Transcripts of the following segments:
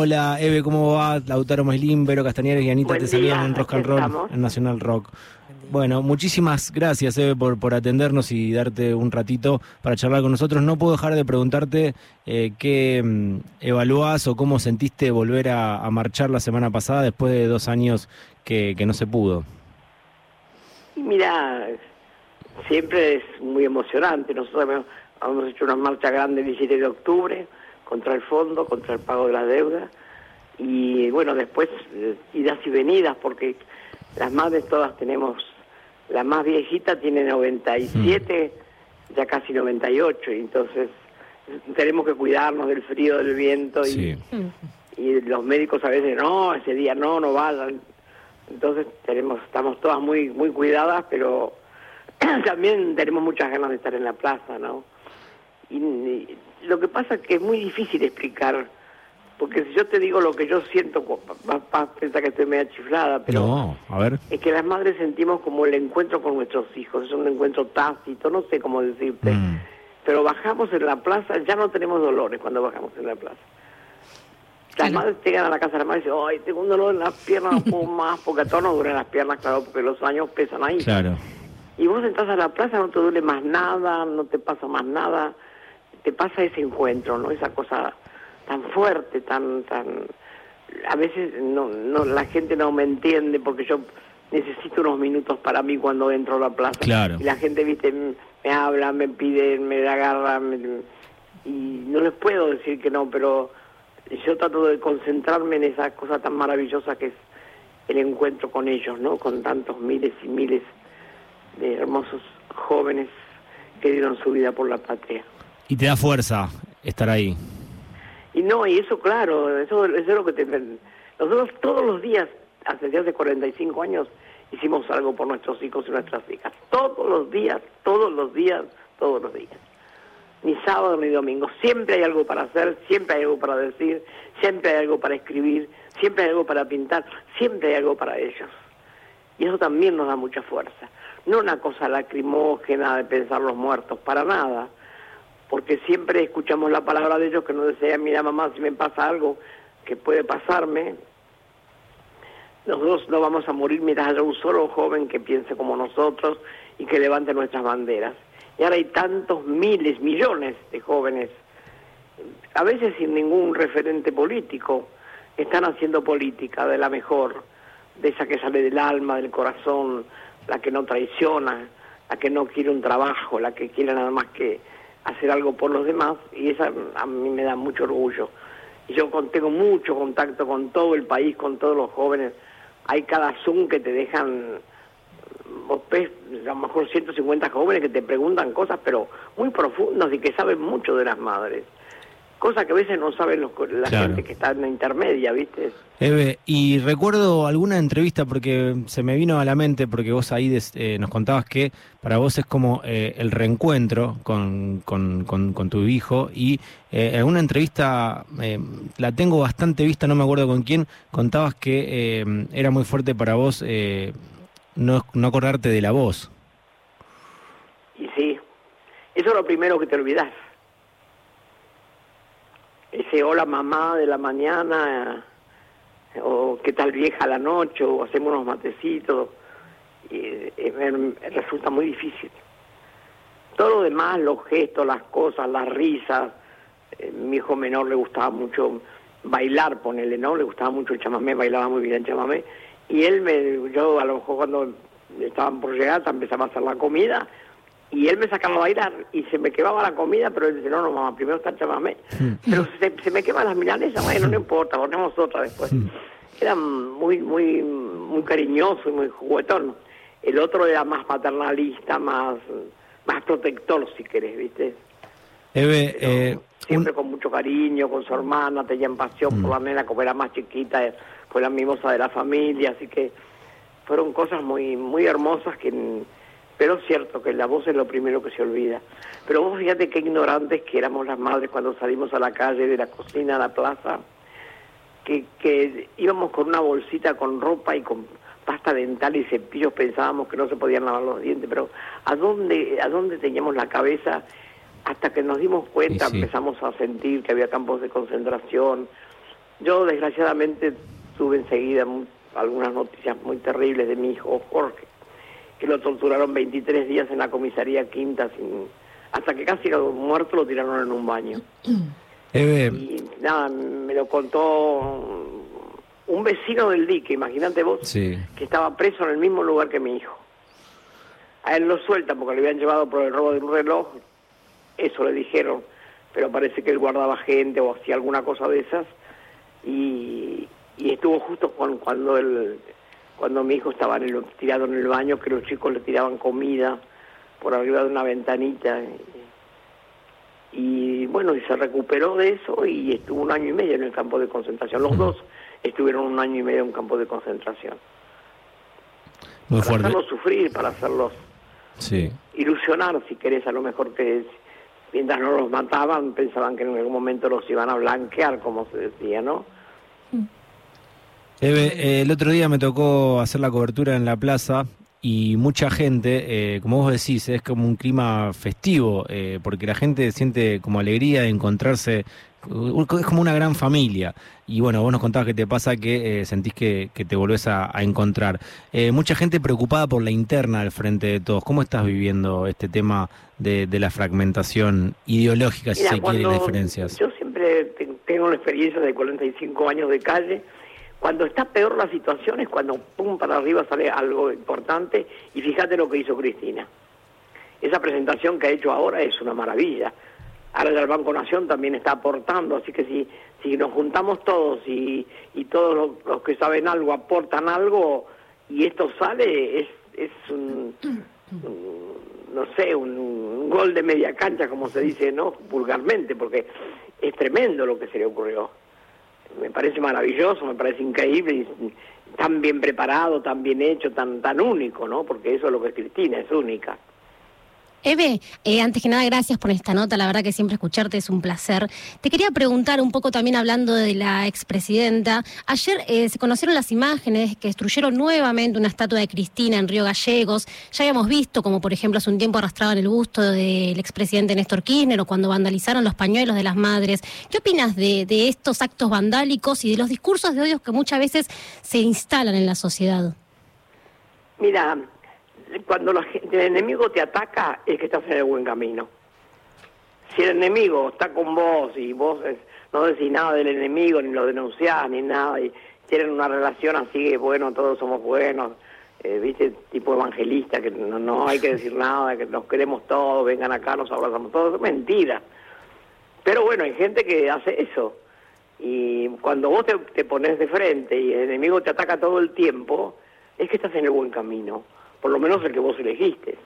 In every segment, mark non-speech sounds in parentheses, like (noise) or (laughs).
Hola, Eve, ¿cómo va? Lautaro Meslín, Vero Castañeres y Anita Buen te salían día, en Rock and Roll, estamos. en Nacional Rock. Bueno, muchísimas gracias, Eve, por, por atendernos y darte un ratito para charlar con nosotros. No puedo dejar de preguntarte eh, qué mm, evaluás o cómo sentiste volver a, a marchar la semana pasada después de dos años que, que no se pudo. Mira, siempre es muy emocionante. Nosotros hemos, hemos hecho una marcha grande el 17 de octubre contra el fondo, contra el pago de la deuda. Y bueno, después eh, idas y venidas, porque las madres todas tenemos, la más viejita tiene 97, ya casi 98, y entonces tenemos que cuidarnos del frío, del viento y, Sí. y los médicos a veces no, ese día no, no vayan. Entonces tenemos, estamos todas muy, muy cuidadas, pero (clears throat) también tenemos muchas ganas de estar en la plaza, ¿no? Y, y lo que pasa es que es muy difícil explicar, porque si yo te digo lo que yo siento, vas a pensar que estoy media chiflada, pero No, a ver. es que las madres sentimos como el encuentro con nuestros hijos, es un encuentro tácito, no sé cómo decirte, Mm. pero bajamos en la plaza, ya no tenemos dolores cuando bajamos en la plaza. Las madres llegan a la casa de la madre y dicen, ay, tengo un dolor en las piernas, no puedo más, porque a todos nos duelen las piernas, claro, porque los años pesan ahí. Claro. Y vos entras a la plaza, no te duele más nada, no te pasa más nada, te pasa ese encuentro, ¿no? Esa cosa tan fuerte, tan, tan... A veces no, no, la gente no me entiende porque yo necesito unos minutos para mí cuando entro a la plaza. Claro. Y la gente, viste, me habla, me pide, me agarra, me- y no les puedo decir que no, pero yo trato de concentrarme en esa cosa tan maravillosa que es el encuentro con ellos, ¿no? Con tantos miles y miles de hermosos jóvenes que dieron su vida por la patria. Y te da fuerza estar ahí. Y no, y eso claro, eso, eso es lo que te... Nosotros todos los días, hace ya hace 45 años, hicimos algo por nuestros hijos y nuestras hijas. Todos los días, todos los días, todos los días. Ni sábado ni domingo. Siempre hay algo para hacer, siempre hay algo para decir, siempre hay algo para escribir, siempre hay algo para pintar, siempre hay algo para ellos. Y eso también nos da mucha fuerza. No una cosa lacrimógena de pensar los muertos, para nada. Porque siempre escuchamos la palabra de ellos que nos decían, mira mamá, si me pasa algo que puede pasarme, nosotros no vamos a morir mientras haya un solo joven que piense como nosotros y que levante nuestras banderas. Y ahora hay tantos miles, millones de jóvenes, a veces sin ningún referente político, están haciendo política de la mejor, de esa que sale del alma, del corazón, la que no traiciona, la que no quiere un trabajo, la que quiere nada más que hacer algo por los demás, y esa a mí me da mucho orgullo. Y yo tengo mucho contacto con todo el país, con todos los jóvenes. Hay cada Zoom que te dejan, vos ves a lo mejor 150 jóvenes que te preguntan cosas, pero muy profundas y que saben mucho de las madres. Cosas que a veces no saben los, la Claro. gente que está en la intermedia, ¿viste? Eve, y recuerdo alguna entrevista porque se me vino a la mente, porque vos ahí des- eh, nos contabas que para vos es como eh, el reencuentro con, con- con- con tu hijo y eh, en alguna entrevista, eh, la tengo bastante vista, no me acuerdo con quién, contabas que eh, era muy fuerte para vos eh, no, no acordarte de la voz. Y sí, eso es lo primero que te olvidas. Ese hola mamá de la mañana, eh, o qué tal vieja la noche, o hacemos unos matecitos, eh, me- resulta muy difícil. Todo lo demás, los gestos, las cosas, las risas, eh, mi hijo menor le gustaba mucho bailar, ponele, ¿no? Le gustaba mucho el chamamé, bailaba muy bien el chamamé, y él me, yo a lo mejor cuando estaban por llegar, empezaba a hacer la comida, y él me sacaba a bailar y se me quemaba la comida, pero él dice, no, no, mamá, primero está chamamé. Pero se, se me queman las milanesas, bueno, no importa, ponemos otra después. Era muy, muy, muy cariñoso y muy juguetón. El otro era más paternalista, más, más protector, si querés, ¿viste? Eve, eh, un- siempre con mucho cariño, con su hermana, tenían pasión por la nena, como era más chiquita, eh, fue la mimosa de la familia, así que fueron cosas muy muy hermosas que pero es cierto que la voz es lo primero que se olvida. Pero vos fíjate qué ignorantes que éramos las madres cuando salimos a la calle, de la cocina a la plaza, que, que íbamos con una bolsita con ropa y con pasta dental y cepillos, pensábamos que no se podían lavar los dientes, pero ¿a dónde, a dónde teníamos la cabeza? Hasta que nos dimos cuenta, sí. empezamos a sentir que había campos de concentración, Yo desgraciadamente tuve enseguida algunas noticias muy terribles de mi hijo Jorge, que lo torturaron 23 días en la comisaría quinta sin, hasta que casi muerto lo tiraron en un baño. (clears throat) Y nada, me lo contó un vecino del dique, imagínate vos, que estaba preso en el mismo lugar que mi hijo. A él lo sueltan porque le habían llevado por el robo de un reloj, eso le dijeron, pero parece que él guardaba gente o hacía alguna cosa de esas y, estuvo justo cuando él, cuando mi hijo estaba tirado en el baño, que los chicos le tiraban comida por arriba de una ventanita. Y, bueno, y se recuperó de eso y estuvo un año y medio en el campo de concentración. Los dos estuvieron un año y medio en campo de concentración. para hacerlos sufrir, para hacerlos sí. ilusionar, si querés, a lo mejor que mientras no los mataban, pensaban que en algún momento los iban a blanquear, como se decía, ¿no? Eve, el otro día me tocó hacer la cobertura en la plaza y mucha gente, eh, como vos decís, es como un clima festivo, eh, porque la gente siente como alegría de encontrarse, es como una gran familia. Y bueno, vos nos contabas que te pasa que eh, sentís que, te volvés a, encontrar. mucha gente preocupada por la interna al frente de todos. ¿Cómo estás viviendo este tema de, la fragmentación ideológica, si se quiere, las diferencias? Yo siempre tengo una experiencia de 45 años de calle cuando está peor la situación es cuando pum para arriba sale algo importante y fíjate lo que hizo Cristina. Esa presentación que ha hecho ahora es una maravilla. Ahora el Banco Nación también está aportando, así que si, si nos juntamos todos y, y todos los, que saben algo aportan algo y esto sale, es, es un, no sé, un, gol de media cancha, como se dice, ¿no? Vulgarmente, porque es tremendo lo que se le ocurrió me parece maravilloso, me parece increíble, tan bien preparado, tan bien hecho, tan, tan único, ¿no? Porque eso es lo que es Cristina, es única. Eve, eh, antes que nada, gracias por esta nota. La verdad que siempre escucharte es un placer. Te quería preguntar un poco también hablando de la expresidenta. Ayer eh, se conocieron las imágenes que destruyeron nuevamente una estatua de Cristina en Río Gallegos. Ya habíamos visto, como por ejemplo hace un tiempo arrastraban el busto del expresidente Néstor Kirchner o cuando vandalizaron los pañuelos de las madres. ¿Qué opinas de, de estos actos vandálicos y de los discursos de odio que muchas veces se instalan en la sociedad? Mira, cuando el enemigo te ataca es que estás en el buen camino. Si el enemigo está con vos y vos no decís nada del enemigo, ni lo denunciás, ni nada, y tienen una relación así, bueno, todos somos buenos, eh, viste, tipo evangelista, que no, hay que decir nada, que nos queremos todos, vengan acá, nos abrazamos todos, es mentira. Pero bueno, hay gente que hace eso. Y cuando vos te pones de frente y el enemigo te ataca todo el tiempo, es que estás en el buen camino por lo menos el que vos elegiste.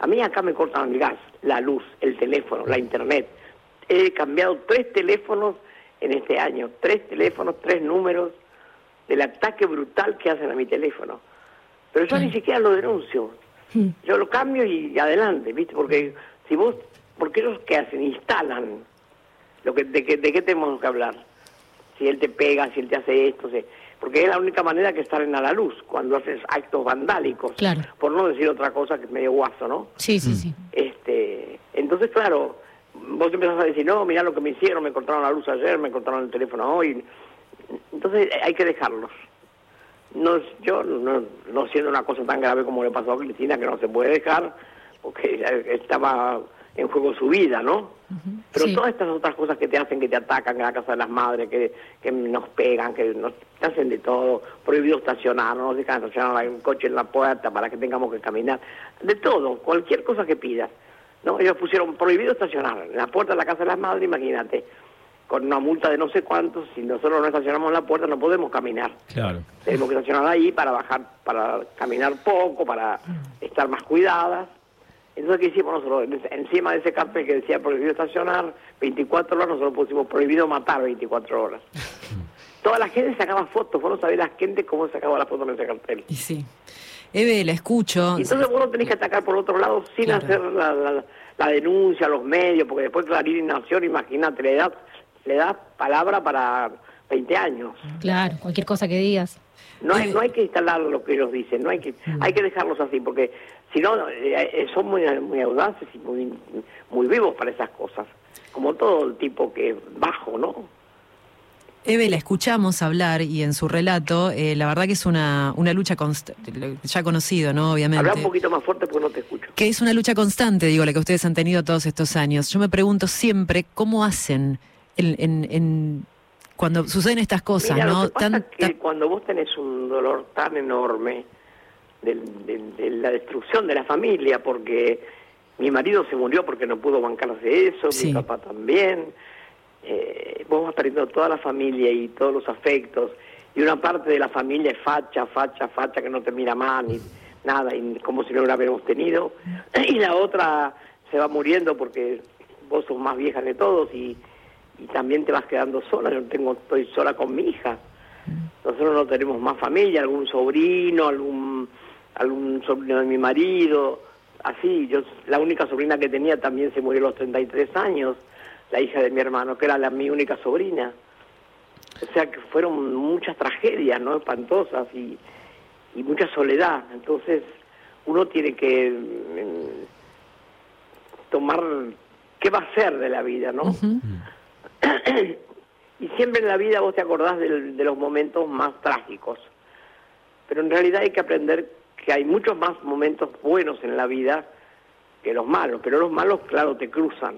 A mí acá me cortan el gas, la luz, el teléfono, la internet. He cambiado tres teléfonos en este año, tres teléfonos, tres números del ataque brutal que hacen a mi teléfono. Pero yo ni siquiera lo denuncio. Yo lo cambio y adelante, ¿viste? Porque si vos, porque ellos qué hacen? Instalan. Lo que, de, qué, ¿De qué tenemos que hablar? Si él te pega, si él te hace esto, si porque es la única manera que estar en a la luz cuando haces actos vandálicos, por no decir otra cosa que es medio guaso, ¿no? Sí, sí, sí. Este, entonces, claro, vos empezás a decir, no, mira lo que me hicieron, me cortaron la luz ayer, me cortaron el teléfono hoy. Entonces hay que dejarlos. No, yo no, no siendo una cosa tan grave como le pasó a Cristina, que no se puede dejar, porque estaba en juego su vida, ¿no? Pero todas estas otras cosas que te hacen, que te atacan en la casa de las madres, que, que nos pegan, que nos hacen de todo, prohibido estacionar, no nos dejan estacionar un coche en la puerta para que tengamos que caminar, de todo, cualquier cosa que pidas. ¿no? Ellos pusieron prohibido estacionar en la puerta de la casa de las madres, imagínate, con una multa de no sé cuántos, si nosotros no estacionamos en la puerta no podemos caminar. Claro. Tenemos que estacionar ahí para bajar, para caminar poco, para estar más cuidadas. Entonces, ¿qué hicimos nosotros? Encima de ese cartel que decía prohibido estacionar 24 horas, nosotros pusimos prohibido matar 24 horas. (laughs) Toda la gente sacaba fotos, vos no sabés la gente cómo sacaba la foto en ese cartel. Y sí. Eve, la escucho. entonces vos no tenés que atacar por otro lado sin hacer la, denuncia a los medios, porque después Clarín y Nación, imagínate, le da, le da palabra para 20 años. Claro, cualquier cosa que digas. No hay, no hay que instalar lo que ellos dicen, no hay que, mm. hay que dejarlos así, porque si no, eh, son muy, muy audaces y muy, muy vivos para esas cosas, como todo el tipo que es bajo, ¿no? Eve, la escuchamos hablar y en su relato, eh, la verdad que es una, una lucha constante, ya conocido, ¿no? Obviamente. Habla un poquito más fuerte porque no te escucho. Que es una lucha constante, digo, la que ustedes han tenido todos estos años. Yo me pregunto siempre cómo hacen en, en- en- cuando suceden estas cosas, Mira, ¿no? lo que pasa Tan- es que tan- cuando vos tenés un dolor tan enorme del- de, la destrucción de la familia, porque mi marido se murió porque no pudo bancarse eso, Sí. mi papá también, eh, vos vas perdiendo toda la familia y todos los afectos, y una parte de la familia es facha, facha, facha, que no te mira más, ni nada, y como si no lo hubiéramos tenido, (clears throat) y la otra se va muriendo porque vos sos más vieja de todos y, y también te vas quedando sola, yo tengo, estoy sola con mi hija. Nosotros no tenemos más familia, algún sobrino, algún algún sobrino de mi marido, así. Yo la única sobrina que tenía también se murió a los 33 años, la hija de mi hermano, que era la mi única sobrina. O sea que fueron muchas tragedias, ¿no? Espantosas y, y mucha soledad. Entonces uno tiene que mm, tomar qué va a ser de la vida, ¿no? Y siempre en la vida vos te acordás de los momentos más trágicos. Pero en realidad hay que aprender que hay muchos más momentos buenos en la vida que los malos. Pero los malos, claro, te cruzan.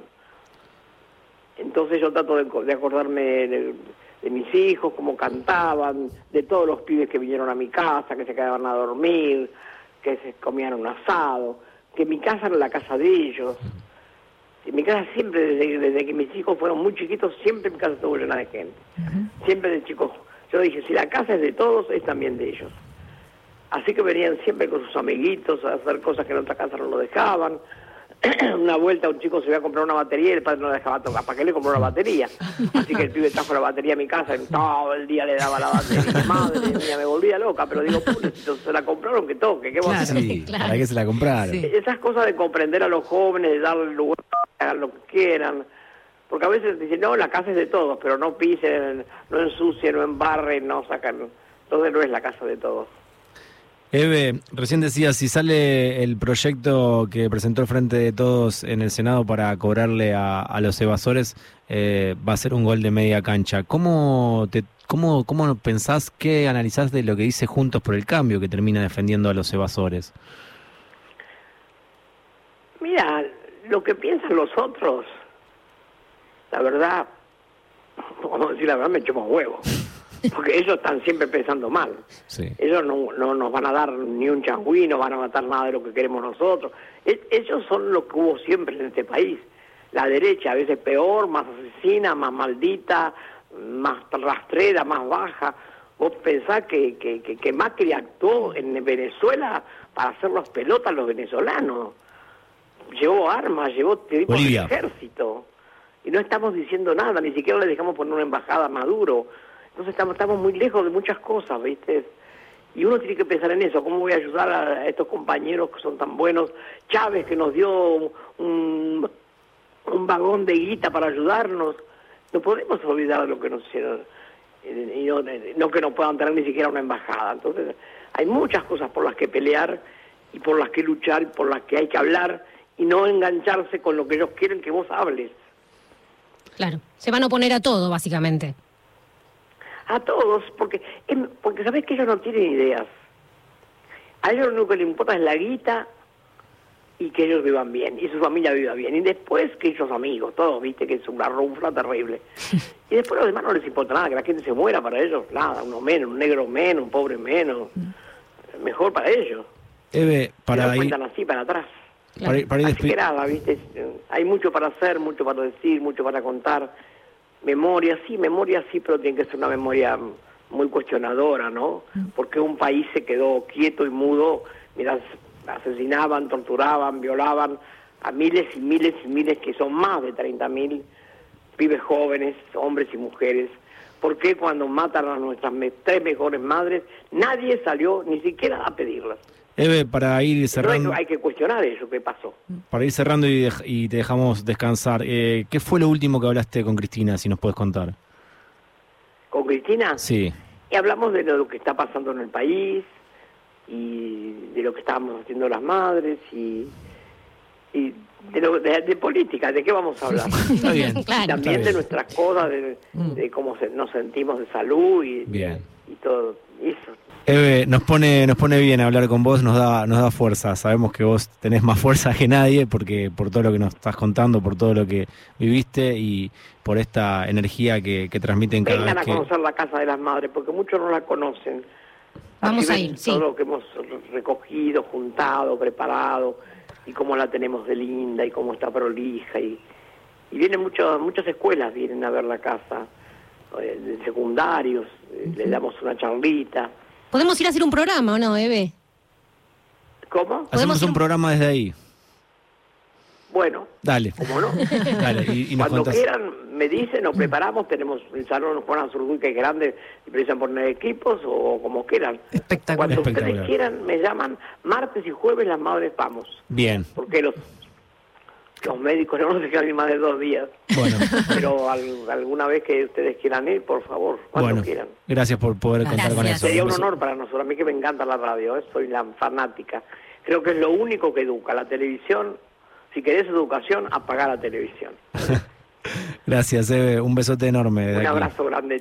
Entonces yo trato de, co- de acordarme de, de mis hijos, cómo cantaban, de todos los pibes que vinieron a mi casa, que se quedaban a dormir, que se comían un asado, que mi casa era la casa de ellos. En mi casa siempre, desde, desde que mis hijos fueron muy chiquitos, siempre mi casa estuvo llena de gente. Siempre de chicos. Yo dije, si la casa es de todos, es también de ellos. Así que venían siempre con sus amiguitos a hacer cosas que en otra casa no lo dejaban. (clears throat) una vuelta un chico se iba a comprar una batería y el padre no le dejaba tocar. ¿Para qué le compró una batería? Así que el pibe trajo la batería a mi casa y todo el día le daba la batería. (laughs) Madre mía, me volvía loca, pero digo, pobrecito, se la compraron que toque, ¿qué va a Claro. hacer? (laughs) Sí, Claro. para que se la compraron. Sí. Esas cosas de comprender a los jóvenes, de darle lugar, que hagan lo que quieran. Porque a veces dicen, no, la casa es de todos, pero no pisen, no ensucien, no embarren, no sacan. Entonces no es la casa de todos. Eve, recién decías, si sale el proyecto que presentó el Frente de Todos en el Senado para cobrarle a, a los evasores, eh, va a ser un gol de media cancha. ¿Cómo, te, cómo, ¿Cómo pensás, qué analizás de lo que dice Juntos por el Cambio, que termina defendiendo a los evasores? Mira, lo que piensan los otros, la verdad, (laughs) vamos a decir la verdad, me echamos huevos. Porque ellos están siempre pensando mal. Sí. Ellos no, no nos van a dar ni un changüí, no van a matar nada de lo que queremos nosotros. Ellos son lo que hubo siempre en este país. La derecha, a veces peor, más asesina, más maldita, más rastrera, más baja. Vos pensás que, que, que, que Macri actuó en Venezuela para hacer los pelotas a los venezolanos. Llevó armas, llevó tipos de ejército. Y no estamos diciendo nada, ni siquiera le dejamos poner una embajada a Maduro. Entonces estamos, estamos muy lejos de muchas cosas, ¿viste? Y uno tiene que pensar en eso, ¿cómo voy a ayudar a estos compañeros que son tan buenos? Chávez que nos dio un, un vagón de guita para ayudarnos. No podemos olvidar lo que nos hicieron. eh, Y no, no que no puedan tener ni siquiera una embajada. Entonces hay muchas cosas por las que pelear y por las que luchar y por las que hay que hablar y no engancharse con lo que ellos quieren que vos hables. Claro. Se van a oponer a todo, básicamente. A todos, porque, em, porque sabés que ellos no tienen ideas. A ellos lo único que les importa es la guita y que ellos vivan bien, y su familia viva bien. Y después que ellos amigos, todos, viste, que es una runfla terrible. (laughs) Y después los demás no les importa nada, que la gente se muera para ellos, nada, uno menos, un negro menos, un pobre menos. Mejor para ellos. Eve, para así para atrás. para ir, para ir Así que nada, ¿viste? Hay mucho para hacer, mucho para decir, mucho para contar. Memoria, sí, memoria sí, pero tiene que ser una memoria muy cuestionadora, ¿no? Porque un país se quedó quieto y mudo, mira, asesinaban, torturaban, violaban a miles y miles y miles, que son más de 30 mil pibes jóvenes, hombres y mujeres. ¿Por qué cuando matan a nuestras tres mejores madres, nadie salió ni siquiera a pedirlas? Eve, para ir No hay, cerrando, que- hay que cuestionar eso, ¿qué pasó? para ir cerrando y, dej- y te dejamos descansar, eh, ¿qué fue lo último que hablaste con Cristina, si nos puedes contar? ¿Con Cristina? Sí. Y hablamos de lo que está pasando en el país y de lo que estábamos haciendo las madres y, y de, lo- de- de política, ¿de qué vamos a hablar? (laughs) Está bien. (laughs) Claro. También Está de bien. nuestras cosas, de, de cómo se- nos sentimos de salud y, Bien. y todo eso. Eve, nos pone, nos pone bien hablar con vos, nos da, nos da fuerza. Sabemos que vos tenés más fuerza que nadie, porque por todo lo que nos estás contando, por todo lo que viviste y por esta energía que, que transmiten cada Vengan a vez que. conocer la Casa de las Madres, porque muchos no la conocen. Vamos Así a ir, sí. Todo lo que hemos recogido, juntado, preparado, y cómo la tenemos de linda, y cómo está prolija. Y, y vienen muchos, muchas escuelas, vienen a ver la casa, eh, de secundarios, eh, le damos una charlita. Podemos ir a hacer un programa, ¿o no, Eve? ¿Cómo? Hacemos un programa desde ahí. Bueno, Dale. ¿cómo no? (laughs) Dale, y, y nos Cuando contás. quieran, me dicen, nos preparamos, tenemos el salón Juan Azurduy, que es grande, y precisan poner equipos, o como quieran. Espectacular. Cuando ustedes Espectacular. quieran, me llaman martes y jueves, las madres vamos. Bien. Porque los, los médicos no nos dejan ir más de dos días. Bueno. Pero al- alguna vez que ustedes quieran ir, por favor, cuando Bueno, quieran. gracias por poder contar con eso. Sería un honor para nosotros. A mí que me encanta la radio, ¿eh? soy la fanática. Creo que es lo único que educa. La televisión, si querés educación, apaga la televisión. (laughs) Gracias, Eve. Un besote enorme. Un aquí. abrazo grande.